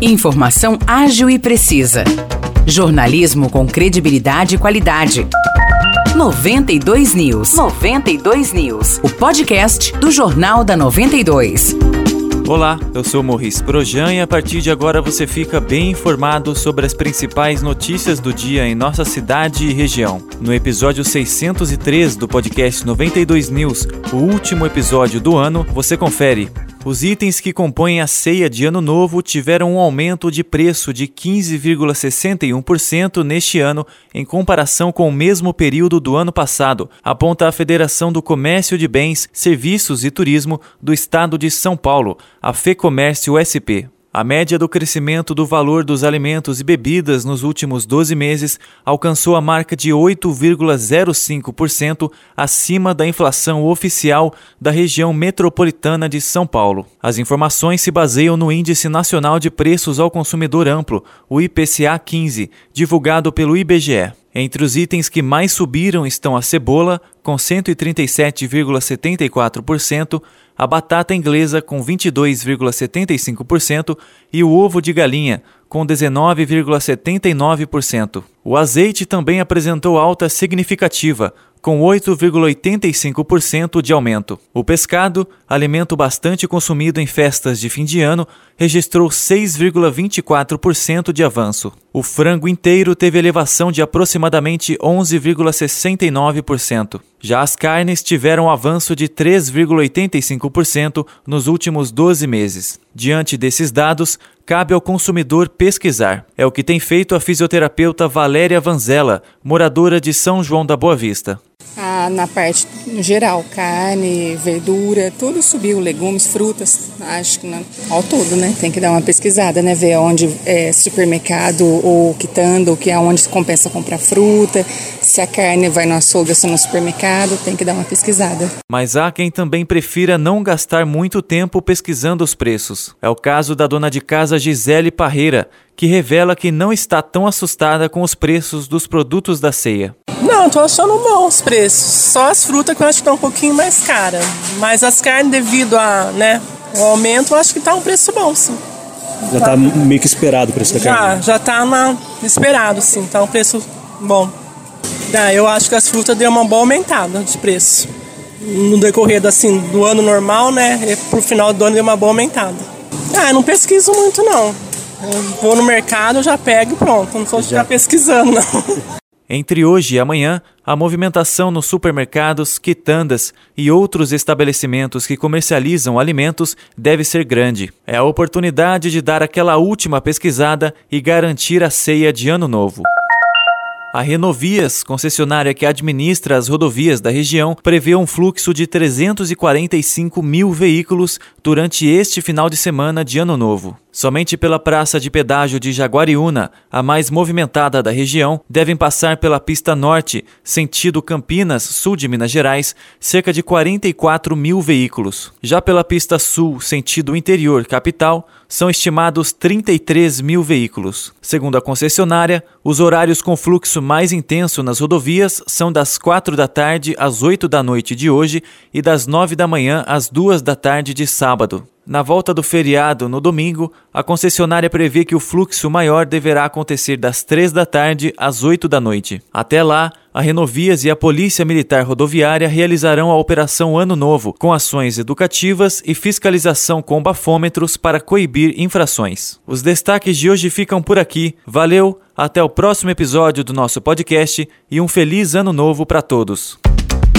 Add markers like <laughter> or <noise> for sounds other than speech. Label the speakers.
Speaker 1: Informação ágil e precisa. Jornalismo com credibilidade e qualidade. 92 News. 92 News. O podcast do Jornal da 92.
Speaker 2: Olá, eu sou Morris Projan e a partir de agora você fica bem informado sobre as principais notícias do dia em nossa cidade e região. No episódio 603 do podcast 92 News, o último episódio do ano, você confere os itens que compõem a ceia de Ano Novo tiveram um aumento de preço de 15,61% neste ano em comparação com o mesmo período do ano passado, aponta a Federação do Comércio de Bens, Serviços e Turismo do Estado de São Paulo, a FEComércio SP. A média do crescimento do valor dos alimentos e bebidas nos últimos 12 meses alcançou a marca de 8,05% acima da inflação oficial da região metropolitana de São Paulo. As informações se baseiam no Índice Nacional de Preços ao Consumidor Amplo, o IPCA 15, divulgado pelo IBGE. Entre os itens que mais subiram estão a cebola, com 137,74%, a batata inglesa, com 22,75%, e o ovo de galinha, com 19,79%. O azeite também apresentou alta significativa, com 8,85% de aumento. O pescado, alimento bastante consumido em festas de fim de ano, registrou 6,24% de avanço. O frango inteiro teve elevação de aproximadamente 11,69%. Já as carnes tiveram avanço de 3,85% nos últimos 12 meses. Diante desses dados, cabe ao consumidor pesquisar. É o que tem feito a fisioterapeuta Valéria Vanzella, moradora de São João da Boa Vista.
Speaker 3: Ah, na parte geral, carne, verdura, tudo subiu, legumes, frutas, acho que não, ao todo, né? Tem que dar uma pesquisada, né? Ver onde é supermercado ou quitando, que é onde compensa comprar fruta, se a carne vai no açougue ou se no supermercado, tem que dar uma pesquisada.
Speaker 2: Mas há quem também prefira não gastar muito tempo pesquisando os preços. É o caso da dona de casa Gisele Parreira, que revela que não está tão assustada com os preços dos produtos da ceia.
Speaker 4: Não, tô achando bom os preços. Só as frutas que eu acho que estão um pouquinho mais cara. Mas as carnes, devido a, né, o aumento, eu acho que tá um preço bom, sim.
Speaker 5: Já tá, tá meio que esperado o preço da
Speaker 4: carne? Já, já tá na, esperado, sim. Tá um preço bom. Ah, eu acho que as frutas deu uma boa aumentada de preço. No decorrer do, assim, do ano normal, né? Pro final do ano deu uma boa aumentada. Ah, eu não pesquiso muito, não. Eu vou no mercado, já pego e pronto. Não sou de ficar pesquisando, não. <laughs>
Speaker 2: Entre hoje e amanhã, a movimentação nos supermercados, quitandas e outros estabelecimentos que comercializam alimentos deve ser grande. É a oportunidade de dar aquela última pesquisada e garantir a ceia de Ano Novo. A Renovias, concessionária que administra as rodovias da região, prevê um fluxo de 345 mil veículos durante este final de semana de Ano Novo. Somente pela praça de pedágio de Jaguariúna, a mais movimentada da região, devem passar pela pista norte, sentido Campinas, sul de Minas Gerais, cerca de 44 mil veículos. Já pela pista sul, sentido interior, capital, são estimados 33 mil veículos. Segundo a concessionária, os horários com fluxo mais intenso nas rodovias são das 4 da tarde às 8 da noite de hoje e das 9 da manhã às 2 da tarde de sábado. Na volta do feriado, no domingo, a concessionária prevê que o fluxo maior deverá acontecer das 3 da tarde às 8 da noite. Até lá, a Renovias e a Polícia Militar Rodoviária realizarão a Operação Ano Novo, com ações educativas e fiscalização com bafômetros para coibir infrações. Os destaques de hoje ficam por aqui. Valeu, até o próximo episódio do nosso podcast e um feliz Ano Novo para todos.